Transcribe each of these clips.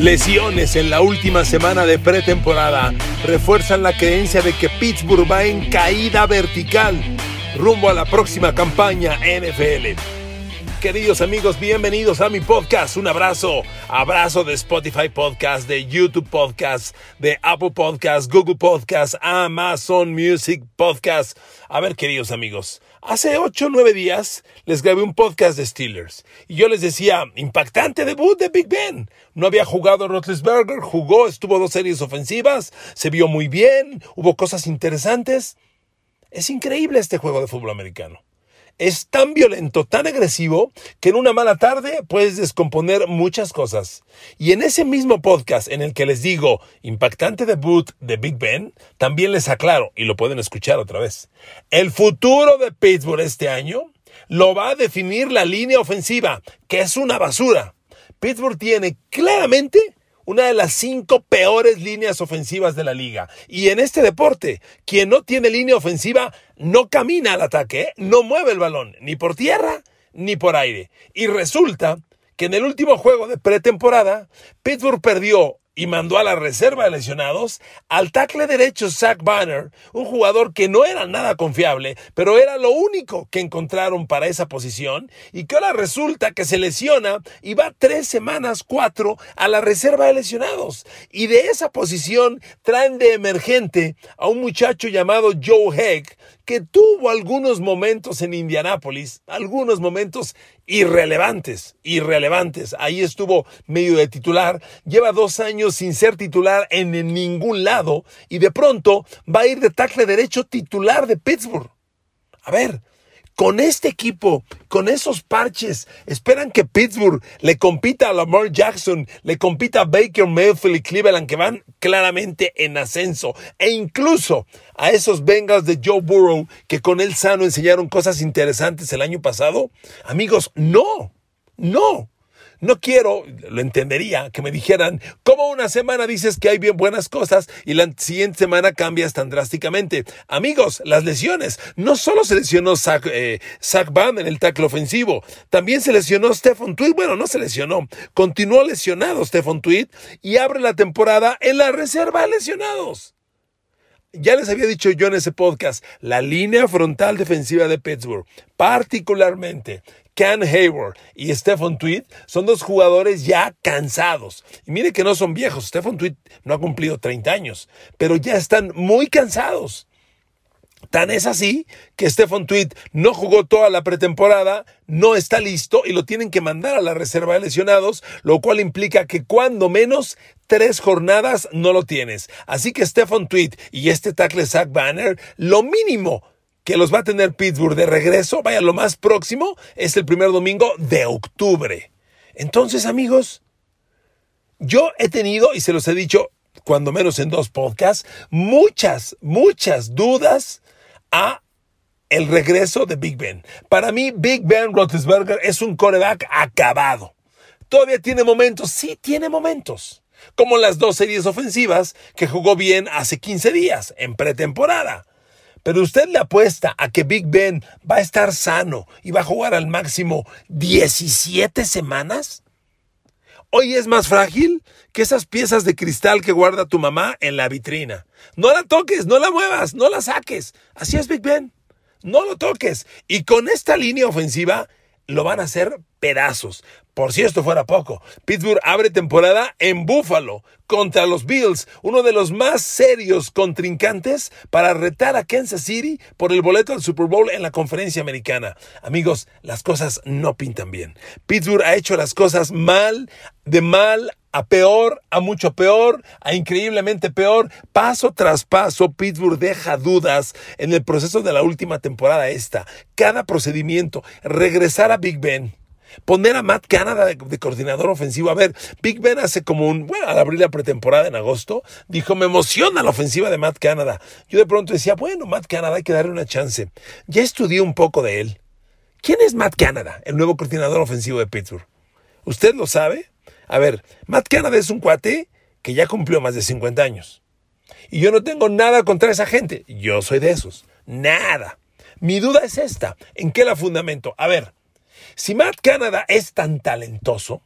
Lesiones en la última semana de pretemporada refuerzan la creencia de que Pittsburgh va en caída vertical rumbo a la próxima campaña NFL. Queridos amigos, bienvenidos a mi podcast. Un abrazo, abrazo de Spotify Podcast, de YouTube Podcast, de Apple Podcast, Google Podcast, Amazon Music Podcast. A ver, queridos amigos, hace 8 o 9 días les grabé un podcast de Steelers y yo les decía, impactante debut de Big Ben. No había jugado Roethlisberger, jugó, estuvo dos series ofensivas, se vio muy bien, hubo cosas interesantes. Es increíble este juego de fútbol americano es tan violento, tan agresivo, que en una mala tarde puedes descomponer muchas cosas. Y en ese mismo podcast en el que les digo impactante debut de Big Ben, también les aclaro, y lo pueden escuchar otra vez, el futuro de Pittsburgh este año lo va a definir la línea ofensiva, que es una basura. Pittsburgh tiene claramente una de las cinco peores líneas ofensivas de la liga. Y en este deporte, quien no tiene línea ofensiva no camina al ataque, ¿eh? no mueve el balón, ni por tierra ni por aire. Y resulta que en el último juego de pretemporada, Pittsburgh perdió y mandó a la reserva de lesionados al tackle derecho Zach Banner, un jugador que no era nada confiable, pero era lo único que encontraron para esa posición y que ahora resulta que se lesiona y va tres semanas, cuatro, a la reserva de lesionados. Y de esa posición traen de emergente a un muchacho llamado Joe Heck, que tuvo algunos momentos en Indianápolis, algunos momentos irrelevantes, irrelevantes. Ahí estuvo medio de titular, lleva dos años sin ser titular en ningún lado y de pronto va a ir de tackle derecho titular de Pittsburgh. A ver, con este equipo, con esos parches, esperan que Pittsburgh le compita a Lamar Jackson, le compita a Baker Mayfield y Cleveland, que van claramente en ascenso, e incluso a esos Bengals de Joe Burrow, que con él sano enseñaron cosas interesantes el año pasado. Amigos, no, no. No quiero, lo entendería, que me dijeran, ¿cómo una semana dices que hay bien buenas cosas y la siguiente semana cambias tan drásticamente? Amigos, las lesiones. No solo se lesionó Zach, eh, Band en el tackle ofensivo, también se lesionó Stephen Tweed. Bueno, no se lesionó, continuó lesionado Stephen Tweed y abre la temporada en la reserva de lesionados. Ya les había dicho yo en ese podcast, la línea frontal defensiva de Pittsburgh, particularmente Ken Hayward y Stephen Tweed son dos jugadores ya cansados. Y mire que no son viejos. Stephen Tweed no ha cumplido 30 años, pero ya están muy cansados. Tan es así que Stephen Tweed no jugó toda la pretemporada, no está listo y lo tienen que mandar a la reserva de lesionados, lo cual implica que cuando menos tres jornadas no lo tienes. Así que Stephen Tweed y este tackle Zach Banner, lo mínimo que los va a tener Pittsburgh de regreso, vaya, lo más próximo es el primer domingo de octubre. Entonces, amigos, yo he tenido, y se los he dicho cuando menos en dos podcasts, muchas, muchas dudas a el regreso de Big Ben. Para mí, Big Ben Roethlisberger es un coreback acabado. Todavía tiene momentos, sí tiene momentos, como las dos series ofensivas que jugó bien hace 15 días, en pretemporada. Pero usted le apuesta a que Big Ben va a estar sano y va a jugar al máximo 17 semanas. Hoy es más frágil que esas piezas de cristal que guarda tu mamá en la vitrina. No la toques, no la muevas, no la saques. Así es Big Ben. No lo toques. Y con esta línea ofensiva lo van a hacer pedazos. Por si esto fuera poco, Pittsburgh abre temporada en Buffalo contra los Bills, uno de los más serios contrincantes para retar a Kansas City por el boleto al Super Bowl en la conferencia americana. Amigos, las cosas no pintan bien. Pittsburgh ha hecho las cosas mal, de mal a peor, a mucho peor, a increíblemente peor. Paso tras paso, Pittsburgh deja dudas en el proceso de la última temporada esta. Cada procedimiento, regresar a Big Ben. Poner a Matt Canada de, coordinador ofensivo. A ver, Big Ben hace como un, bueno, al abrir la pretemporada en agosto, dijo, me emociona la ofensiva de Matt Canada. Yo de pronto decía, bueno, Matt Canada hay que darle una chance. Ya estudié un poco de él. ¿Quién es Matt Canada, el nuevo coordinador ofensivo de Pittsburgh? ¿Usted lo sabe? A ver, Matt Canada es un cuate que ya cumplió más de 50 años. Y yo no tengo nada contra esa gente. Yo soy de esos. Nada. Mi duda es esta. ¿En qué la fundamento? A ver, si Matt Canada es tan talentoso,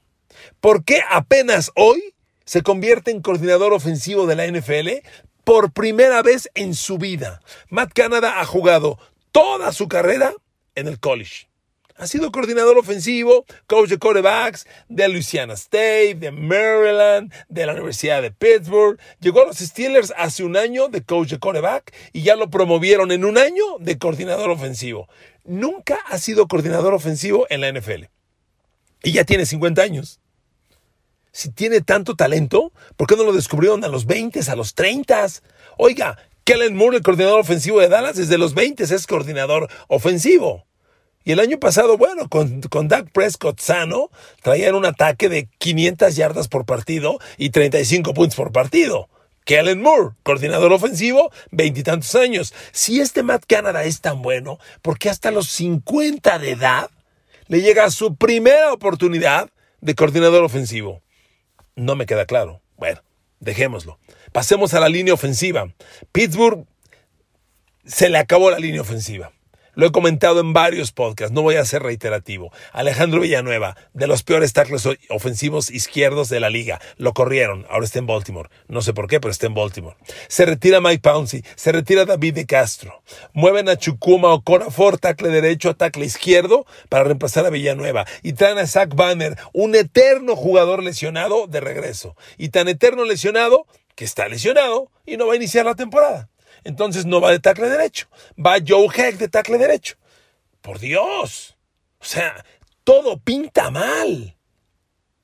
¿por qué apenas hoy se convierte en coordinador ofensivo de la NFL por primera vez en su vida? Matt Canada ha jugado toda su carrera en el college. Ha sido coordinador ofensivo, coach de quarterbacks de Louisiana State, de Maryland, de la Universidad de Pittsburgh. Llegó a los Steelers hace un año de coach de quarterback y ya lo promovieron en un año de coordinador ofensivo. Nunca ha sido coordinador ofensivo en la NFL. Y ya tiene 50 años. Si tiene tanto talento, ¿por qué no lo descubrieron a los 20, a los 30? Oiga, Kellen Moore, el coordinador ofensivo de Dallas, desde los 20 es coordinador ofensivo. Y el año pasado, bueno, con, con Dak Prescott sano, traían un ataque de 500 yardas por partido y 35 puntos por partido. Kellen Moore, coordinador ofensivo, veintitantos años. Si este Matt Canada es tan bueno, ¿por qué hasta los 50 de edad le llega su primera oportunidad de coordinador ofensivo? No me queda claro. Bueno, dejémoslo. Pasemos a la línea ofensiva. Pittsburgh se le acabó la línea ofensiva. Lo he comentado en varios podcasts, no voy a ser reiterativo. Alejandro Villanueva, de los peores tackles ofensivos izquierdos de la liga. Lo corrieron, ahora está en Baltimore. No sé por qué, pero está en Baltimore. Se retira Mike Pouncey, se retira David de Castro. Mueven a Chukuma o Corafor, tackle derecho a tackle izquierdo, para reemplazar a Villanueva. Y traen a Zach Banner, un eterno jugador lesionado de regreso. Y tan eterno lesionado que está lesionado y no va a iniciar la temporada. Entonces no va de tackle derecho. Va Joe Heck de tackle derecho. Por Dios. O sea, todo pinta mal.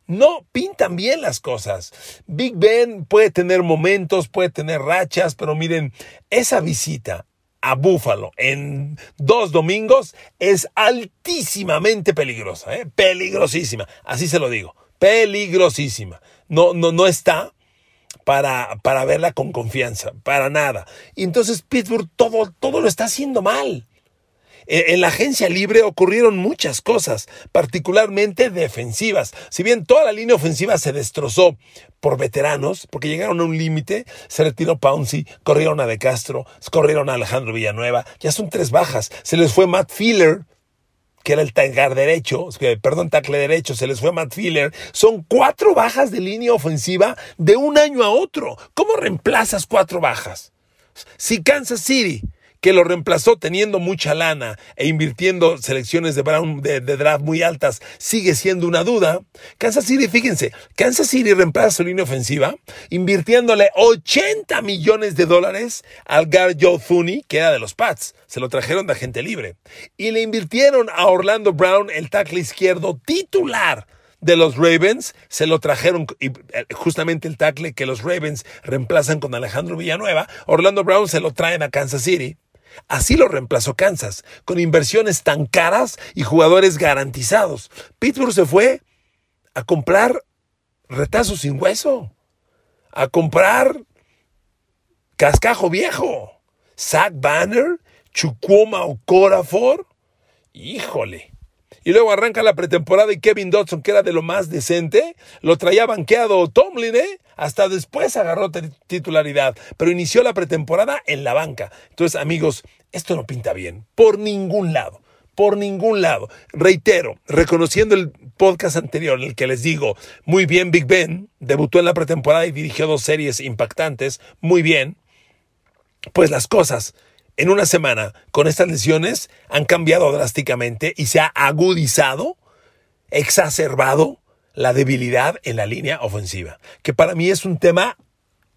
No pintan bien las cosas. Big Ben puede tener momentos, puede tener rachas, pero miren, esa visita a Buffalo en dos domingos es altísimamente peligrosa, ¿eh? peligrosísima. Así se lo digo, peligrosísima. No, no, no está para, para verla con confianza, para nada. Y entonces Pittsburgh todo, todo lo está haciendo mal. En, en la agencia libre ocurrieron muchas cosas, particularmente defensivas. Si bien toda la línea ofensiva se destrozó por veteranos, porque llegaron a un límite, se retiró Pouncey, corrieron a De Castro, corrieron a Alejandro Villanueva, ya son tres bajas. Se les fue Matt Filler, que era el tackle derecho, perdón, tackle derecho, se les fue Matt Filler. Son cuatro bajas de línea ofensiva de un año a otro. ¿Cómo reemplazas cuatro bajas? Si Kansas City que lo reemplazó teniendo mucha lana e invirtiendo selecciones de, Brown, de, draft muy altas, sigue siendo una duda. Kansas City, fíjense, Kansas City reemplaza su línea ofensiva invirtiéndole 80 millones de dólares al guard Joe Thuney, que era de los Pats. Se lo trajeron de agente libre. Y le invirtieron a Orlando Brown, el tackle izquierdo titular de los Ravens, se lo trajeron y justamente el tackle que los Ravens reemplazan con Alejandro Villanueva, Orlando Brown se lo traen a Kansas City. Así lo reemplazó Kansas, con inversiones tan caras y jugadores garantizados. Pittsburgh se fue a comprar retazos sin hueso, a comprar cascajo viejo. Zach Banner, Chukwuma o Corafor. Híjole. Y luego arranca la pretemporada y Kevin Dodson, que era de lo más decente, lo traía banqueado Tomlin, ¿eh? Hasta después agarró titularidad, pero inició la pretemporada en la banca. Entonces, amigos, esto no pinta bien, por ningún lado, por ningún lado. Reitero, reconociendo el podcast anterior en el que les digo, muy bien Big Ben, debutó en la pretemporada y dirigió dos series impactantes, muy bien, pues las cosas en una semana con estas lesiones han cambiado drásticamente y se ha agudizado, exacerbado la debilidad en la línea ofensiva, que para mí es un tema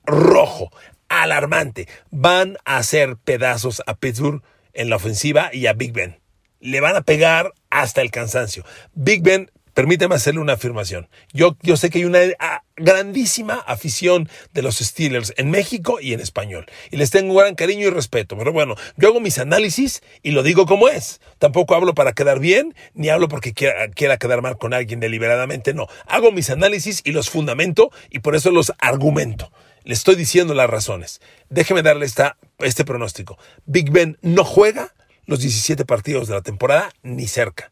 rojo, alarmante. Van a hacer pedazos a Pittsburgh en la ofensiva y a Big Ben. Le van a pegar hasta el cansancio. Big Ben permíteme hacerle una afirmación. Yo, sé que hay una ah, grandísima afición de los Steelers en México y en español. Y les tengo gran cariño y respeto. Pero bueno, yo hago mis análisis y lo digo como es. Tampoco hablo para quedar bien, ni hablo porque quiera, quiera quedar mal con alguien deliberadamente. No, hago mis análisis y los fundamento y por eso los argumento. Le estoy diciendo las razones. Déjeme darle esta, este pronóstico. Big Ben no juega los 17 partidos de la temporada ni cerca.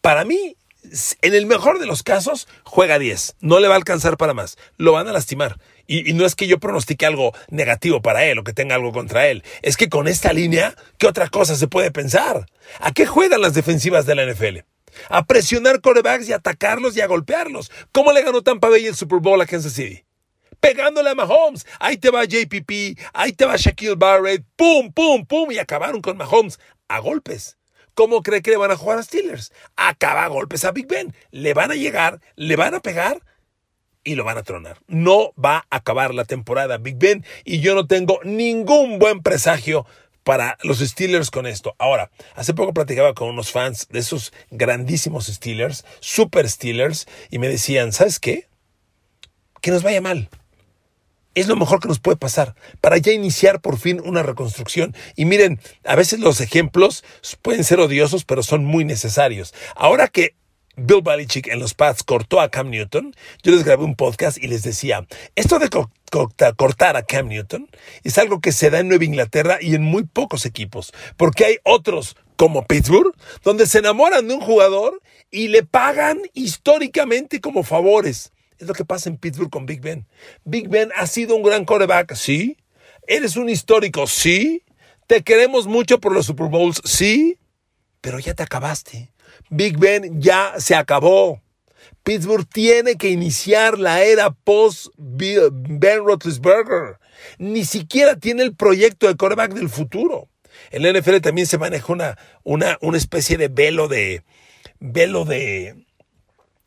Para mí, en el mejor de los casos, juega 10. No le va a alcanzar para más. Lo van a lastimar. Y, no es que yo pronostique algo negativo para él o que tenga algo contra él. Es que con esta línea, ¿qué otra cosa se puede pensar? ¿A qué juegan las defensivas de la NFL? A presionar corebacks y atacarlos y a golpearlos. ¿Cómo le ganó Tampa Bay el Super Bowl a Kansas City? Pegándole a Mahomes. Ahí te va JPP, ahí te va Shaquille Barrett. ¡Pum, pum, pum! Y acabaron con Mahomes a golpes. ¿Cómo cree que le van a jugar a Steelers? Acaba golpes a Big Ben. Le van a llegar, le van a pegar y lo van a tronar. No va a acabar la temporada Big Ben y yo no tengo ningún buen presagio para los Steelers con esto. Ahora, hace poco platicaba con unos fans de esos grandísimos Steelers, super Steelers, y me decían, ¿sabes qué? Que nos vaya mal es lo mejor que nos puede pasar para ya iniciar por fin una reconstrucción. Y miren, a veces los ejemplos pueden ser odiosos, pero son muy necesarios. Ahora que Bill Belichick en los Pats cortó a Cam Newton, yo les grabé un podcast y les decía, esto de cortar a Cam Newton es algo que se da en Nueva Inglaterra y en muy pocos equipos, porque hay otros como Pittsburgh, donde se enamoran de un jugador y le pagan históricamente como favores. Es lo que pasa en Pittsburgh con Big Ben. Big Ben ha sido un gran quarterback, sí. Eres un histórico, sí. Te queremos mucho por los Super Bowls, sí. Pero ya te acabaste. Big Ben ya se acabó. Pittsburgh tiene que iniciar la era post Ben Roethlisberger. Ni siquiera tiene el proyecto de quarterback del futuro. En la NFL también se maneja una, una, una especie de velo de velo de,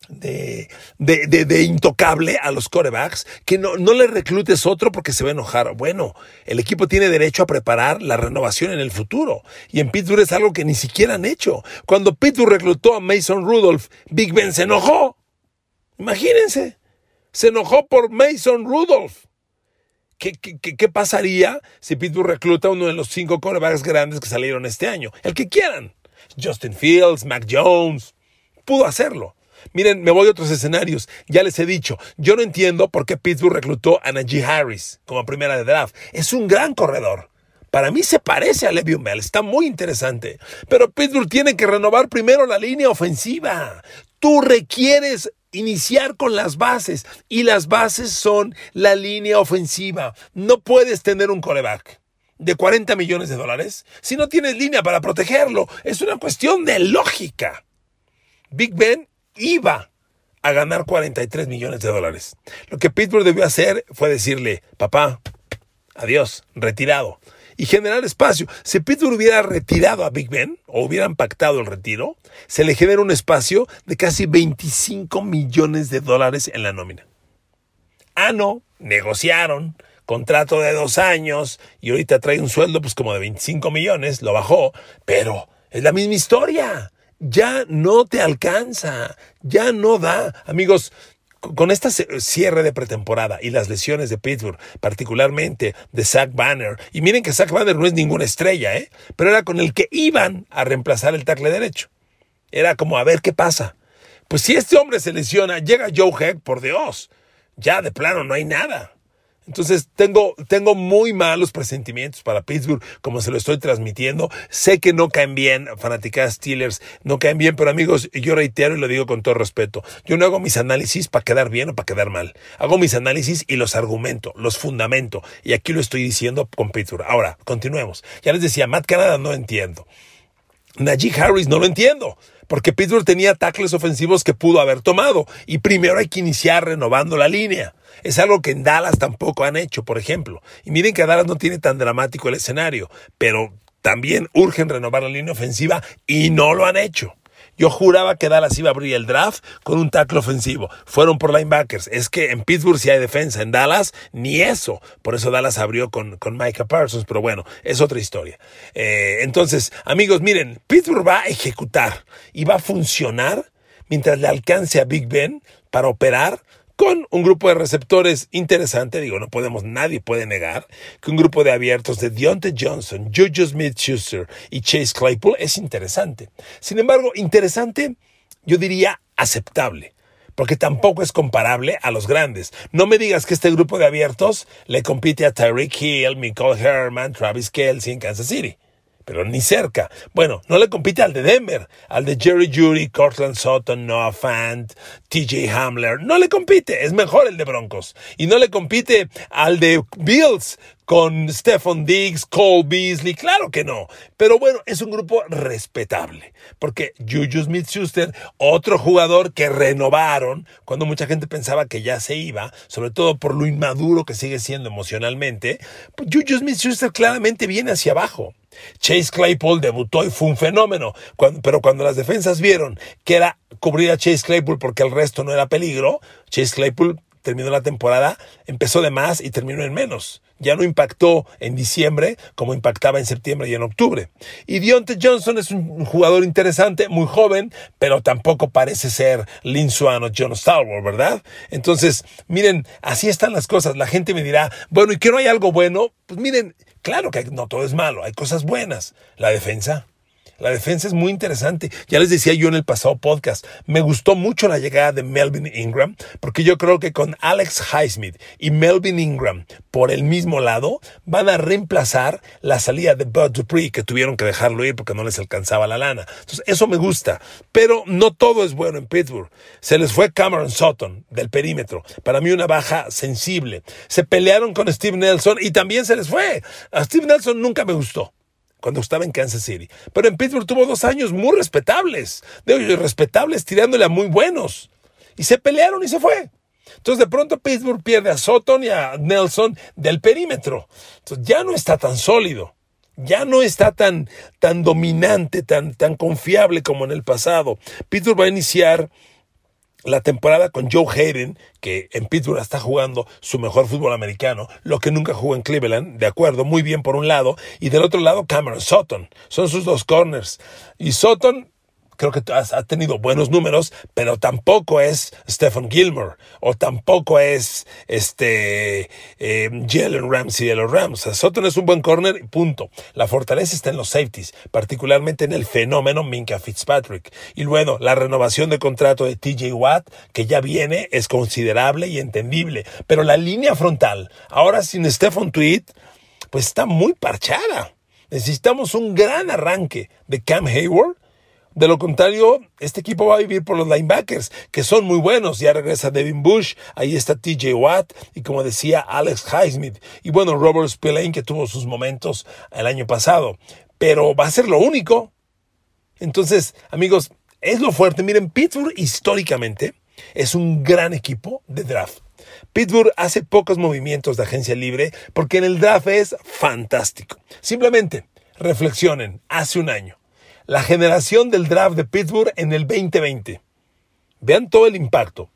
de, de, de, intocable a los corebacks, que no, no le reclutes otro porque se va a enojar. Bueno, el equipo tiene derecho a preparar la renovación en el futuro. Y en Pittsburgh es algo que ni siquiera han hecho. Cuando Pittsburgh reclutó a Mason Rudolph, Big Ben se enojó. Imagínense, se enojó por Mason Rudolph. ¿Qué, qué, qué pasaría si Pittsburgh recluta a uno de los cinco corebacks grandes que salieron este año? El que quieran. Justin Fields, Mac Jones. Pudo hacerlo. Miren, me voy a otros escenarios. Ya les he dicho, yo no entiendo por qué Pittsburgh reclutó a Najee Harris como primera de draft. Es un gran corredor. Para mí se parece a Le'Veon Bell, está muy interesante. Pero Pittsburgh tiene que renovar primero la línea ofensiva. Tú requieres iniciar con las bases y las bases son la línea ofensiva. No puedes tener un coreback de 40 millones de dólares si no tienes línea para protegerlo. Es una cuestión de lógica. Big Ben iba a ganar 43 millones de dólares. Lo que Pittsburgh debió hacer fue decirle, papá, adiós, retirado. Y generar espacio. Si Pittsburgh hubiera retirado a Big Ben o hubieran pactado el retiro, se le genera un espacio de casi 25 millones de dólares en la nómina. Ah, no, negociaron, contrato de dos años y ahorita trae un sueldo pues como de 25 millones, lo bajó, pero es la misma historia ya no te alcanza, ya no da. Amigos, con este cierre de pretemporada y las lesiones de Pittsburgh, particularmente de Zach Banner, y miren que Zach Banner no es ninguna estrella, ¿eh? pero era con el que iban a reemplazar el tackle derecho. Era como a ver qué pasa. Pues si este hombre se lesiona, llega Joe Heck, por Dios, ya de plano no hay nada. Entonces tengo, tengo muy malos presentimientos para Pittsburgh, como se lo estoy transmitiendo. Sé que no caen bien, fanáticas Steelers, no caen bien, pero amigos, yo reitero y lo digo con todo respeto. Yo no hago mis análisis para quedar bien o para quedar mal. Hago mis análisis y los argumento, los fundamento. Y aquí lo estoy diciendo con Pittsburgh. Ahora, continuemos. Ya les decía, Matt Canada no entiendo. Najee Harris no lo entiendo porque Pittsburgh tenía tackles ofensivos que pudo haber tomado y primero hay que iniciar renovando la línea. Es algo que en Dallas tampoco han hecho, por ejemplo. Y miren que Dallas no tiene tan dramático el escenario, pero también urgen renovar la línea ofensiva y no lo han hecho. Yo juraba que Dallas iba a abrir el draft con un tackle ofensivo. Fueron por linebackers. Es que en Pittsburgh sí hay defensa. En Dallas, ni eso. Por eso Dallas abrió con, con Micah Parsons. Pero bueno, es otra historia. Eh, entonces, amigos, miren, Pittsburgh va a ejecutar y va a funcionar mientras le alcance a Big Ben para operar con un grupo de receptores interesante, digo, no podemos, nadie puede negar que un grupo de abiertos de Deontay Johnson, Juju Smith-Schuster y Chase Claypool es interesante. Sin embargo, interesante, yo diría aceptable porque tampoco es comparable a los grandes. No me digas que este grupo de abiertos le compite a Tyreek Hill, Michael Herman, Travis Kelsey en Kansas City pero ni cerca. Bueno, no le compite al de Denver, al de Jerry Judy, Cortland Sutton, Noah Fant, TJ Hamler. No le compite, es mejor el de Broncos. Y no le compite al de Bills con Stephon Diggs, Cole Beasley. Claro que no. Pero bueno, es un grupo respetable. Porque Juju Smith-Schuster, otro jugador que renovaron cuando mucha gente pensaba que ya se iba, sobre todo por lo inmaduro que sigue siendo emocionalmente, Juju Smith-Schuster claramente viene hacia abajo. Chase Claypool debutó y fue un fenómeno, pero cuando las defensas vieron que era cubrir a Chase Claypool porque el resto no era peligro, Chase Claypool terminó la temporada, empezó de más y terminó en menos. Ya no impactó en diciembre como impactaba en septiembre y en octubre. Y Deontay Johnson es un jugador interesante, muy joven, pero tampoco parece ser Lin Swan o John Stalwart, ¿verdad? Entonces, miren, así están las cosas. La gente me dirá, bueno, ¿y que no hay algo bueno? Pues miren, Claro que no todo es malo, hay cosas buenas. La defensa, la defensa es muy interesante. Ya les decía yo en el pasado podcast, me gustó mucho la llegada de Melvin Ingram, porque yo creo que con Alex Highsmith y Melvin Ingram por el mismo lado, van a reemplazar la salida de Bud Dupree, que tuvieron que dejarlo ir porque no les alcanzaba la lana. Entonces, eso me gusta. Pero no todo es bueno en Pittsburgh. Se les fue Cameron Sutton del perímetro. Para mí una baja sensible. Se pelearon con Steve Nelson y también se les fue. A Steve Nelson nunca me gustó cuando estaba en Kansas City. Pero en Pittsburgh tuvo dos años muy respetables. De respetables tirándole a muy buenos. Y se pelearon y se fue. Entonces de pronto Pittsburgh pierde a Sutton y a Nelson del perímetro. Entonces ya no está tan sólido. Ya no está tan, tan dominante, tan, tan confiable como en el pasado. Pittsburgh va a iniciar la temporada con Joe Hayden, que en Pittsburgh está jugando su mejor fútbol americano, lo que nunca jugó en Cleveland, de acuerdo, muy bien por un lado, y del otro lado Cameron Sutton, son sus dos corners. Y Sutton creo que ha tenido buenos números, pero tampoco es Stephen Gilmore o tampoco es este eh, Jalen Ramsey de los Rams. Sutton es un buen corner y punto. La fortaleza está en los safeties, particularmente en el fenómeno Minka Fitzpatrick. Y luego la renovación de contrato de TJ Watt, que ya viene, es considerable y entendible. Pero la línea frontal, ahora sin Stephen Tweed, pues está muy parchada. Necesitamos un gran arranque de Cam Hayward de lo contrario, este equipo va a vivir por los linebackers, que son muy buenos. Ya regresa Devin Bush, ahí está TJ Watt y como decía Alex Highsmith. Y bueno, Robert Spillane, que tuvo sus momentos el año pasado. Pero va a ser lo único. Entonces, amigos, es lo fuerte. Miren, Pittsburgh históricamente es un gran equipo de draft. Pittsburgh hace pocos movimientos de agencia libre porque en el draft es fantástico. Simplemente reflexionen, hace un año la generación del draft de Pittsburgh en el 2020. Vean todo el impacto.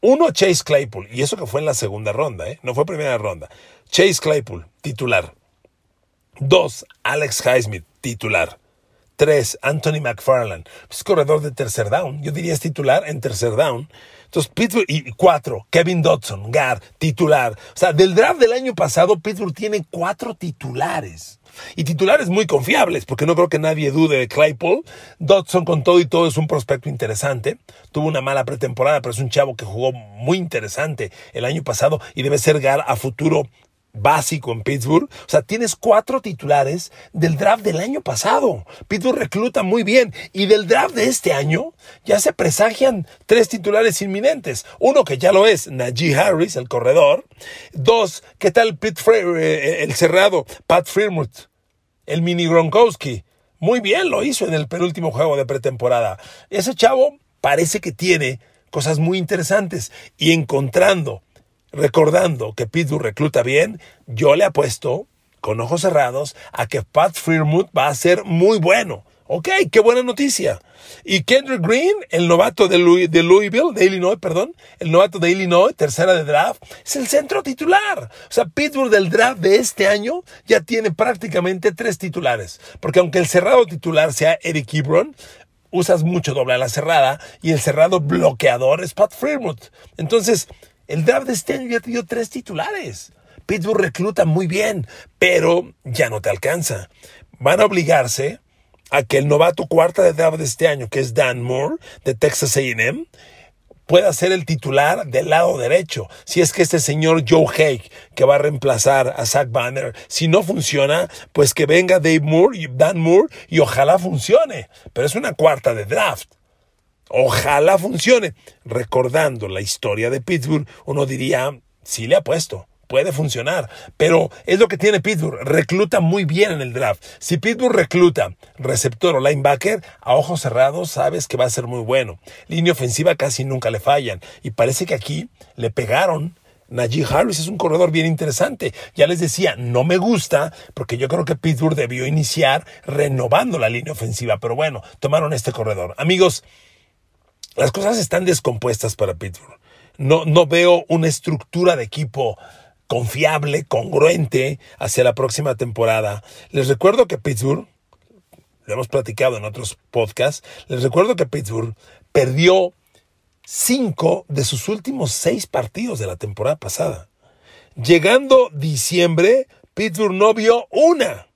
Uno, Chase Claypool, y eso que fue en la segunda ronda, ¿eh? no fue primera ronda. Chase Claypool, titular. Dos, Alex Highsmith, titular. Tres, Anthony McFarland, es corredor de tercer down. Yo diría es titular en tercer down. Entonces, Pittsburgh, y cuatro, Kevin Dodson, Gar, titular. O sea, del draft del año pasado, Pittsburgh tiene cuatro titulares. Y titulares muy confiables, porque no creo que nadie dude de Claypool. Dodson con todo y todo es un prospecto interesante. Tuvo una mala pretemporada, pero es un chavo que jugó muy interesante el año pasado y debe ser Gar a futuro básico en Pittsburgh. O sea, tienes cuatro titulares del draft del año pasado. Pittsburgh recluta muy bien. Y del draft de este año ya se presagian tres titulares inminentes. Uno que ya lo es, Najee Harris, el corredor. Dos, ¿qué tal Pete eh, el cerrado, Pat Freermuth, el mini Gronkowski? Muy bien lo hizo en el penúltimo juego de pretemporada. Ese chavo parece que tiene cosas muy interesantes y encontrando recordando que Pittsburgh recluta bien, yo le apuesto con ojos cerrados a que Pat Freermuth va a ser muy bueno. Ok, qué buena noticia. Y Kendrick Green, el novato de, de, Louisville, de Illinois, perdón, el novato de Illinois, tercera de draft, es el centro titular. O sea, Pittsburgh del draft de este año ya tiene prácticamente tres titulares. Porque aunque el cerrado titular sea Eric Ebron, usas mucho doble a la cerrada y el cerrado bloqueador es Pat Fremont. Entonces, el draft de este año ya te dio tres titulares. Pittsburgh recluta muy bien, pero ya no te alcanza. Van a obligarse a que el novato cuarta de draft de este año, que es Dan Moore, de Texas AM, pueda ser el titular del lado derecho. Si es que este señor Joe Haig, que va a reemplazar a Zach Banner, si no funciona, pues que venga Dave Moore y Dan Moore y ojalá funcione. Pero es una cuarta de draft. Ojalá funcione. Recordando la historia de Pittsburgh, uno diría, sí le ha puesto puede funcionar. Pero es lo que tiene Pittsburgh. Recluta muy bien en el draft. Si Pittsburgh recluta receptor o linebacker, a ojos cerrados sabes que va a ser muy bueno. Línea ofensiva casi nunca le fallan. Y parece que aquí le pegaron Najee Harris es un corredor bien interesante. Ya les decía, no me gusta porque yo creo que Pittsburgh debió iniciar renovando la línea ofensiva, pero bueno, tomaron este corredor. Amigos, las cosas están descompuestas para Pittsburgh. No, no veo una estructura de equipo confiable, congruente hacia la próxima temporada. Les recuerdo que Pittsburgh, lo hemos platicado en otros podcasts, les recuerdo que Pittsburgh perdió cinco de sus últimos seis partidos de la temporada pasada. Llegando diciembre, Pittsburgh no vio una.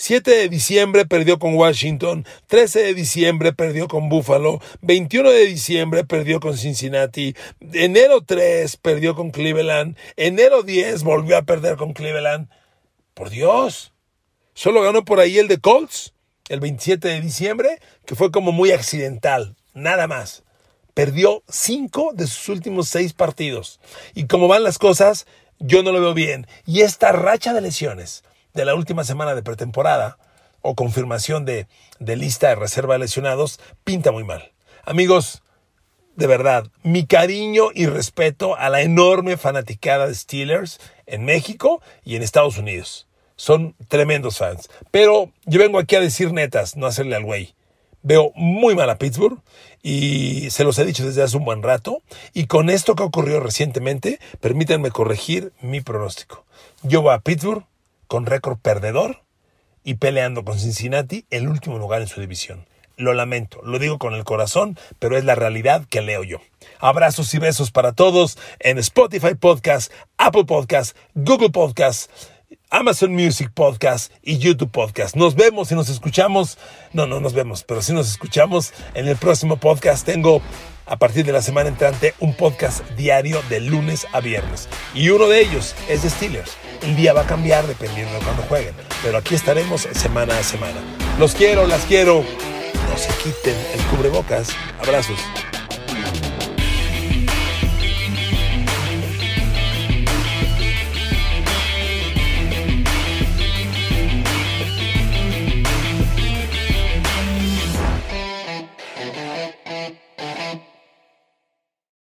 7 de diciembre perdió con Washington, 13 de diciembre perdió con Buffalo, 21 de diciembre perdió con Cincinnati, enero 3 perdió con Cleveland, enero 10 volvió a perder con Cleveland. Por Dios, solo ganó por ahí el de Colts, el 27 de diciembre, que fue como muy accidental, nada más. Perdió 5 de sus últimos 6 partidos. Y como van las cosas, yo no lo veo bien. Y esta racha de lesiones de la última semana de pretemporada o confirmación de, de lista de reserva de lesionados pinta muy mal. Amigos, de verdad, mi cariño y respeto a la enorme fanaticada de Steelers en México y en Estados Unidos. Son tremendos fans. Pero yo vengo aquí a decir netas, no hacerle al güey. Veo muy mal a Pittsburgh y se los he dicho desde hace un buen rato. Y con esto que ocurrió recientemente, permítanme corregir mi pronóstico. Yo voy a Pittsburgh con récord perdedor y peleando con Cincinnati el último lugar en su división. Lo lamento, lo digo con el corazón, pero es la realidad que leo yo. Abrazos y besos para todos en Spotify Podcast, Apple Podcast, Google Podcast, Amazon Music Podcast y YouTube Podcast. Nos vemos y nos escuchamos. No, no nos vemos, pero sí nos escuchamos en el próximo podcast. Tengo a partir de la semana entrante un podcast diario de lunes a viernes. Y uno de ellos es de Steelers. El día va a cambiar dependiendo de cuándo jueguen. Pero aquí estaremos semana a semana. Los quiero, las quiero. No se quiten el cubrebocas. Abrazos.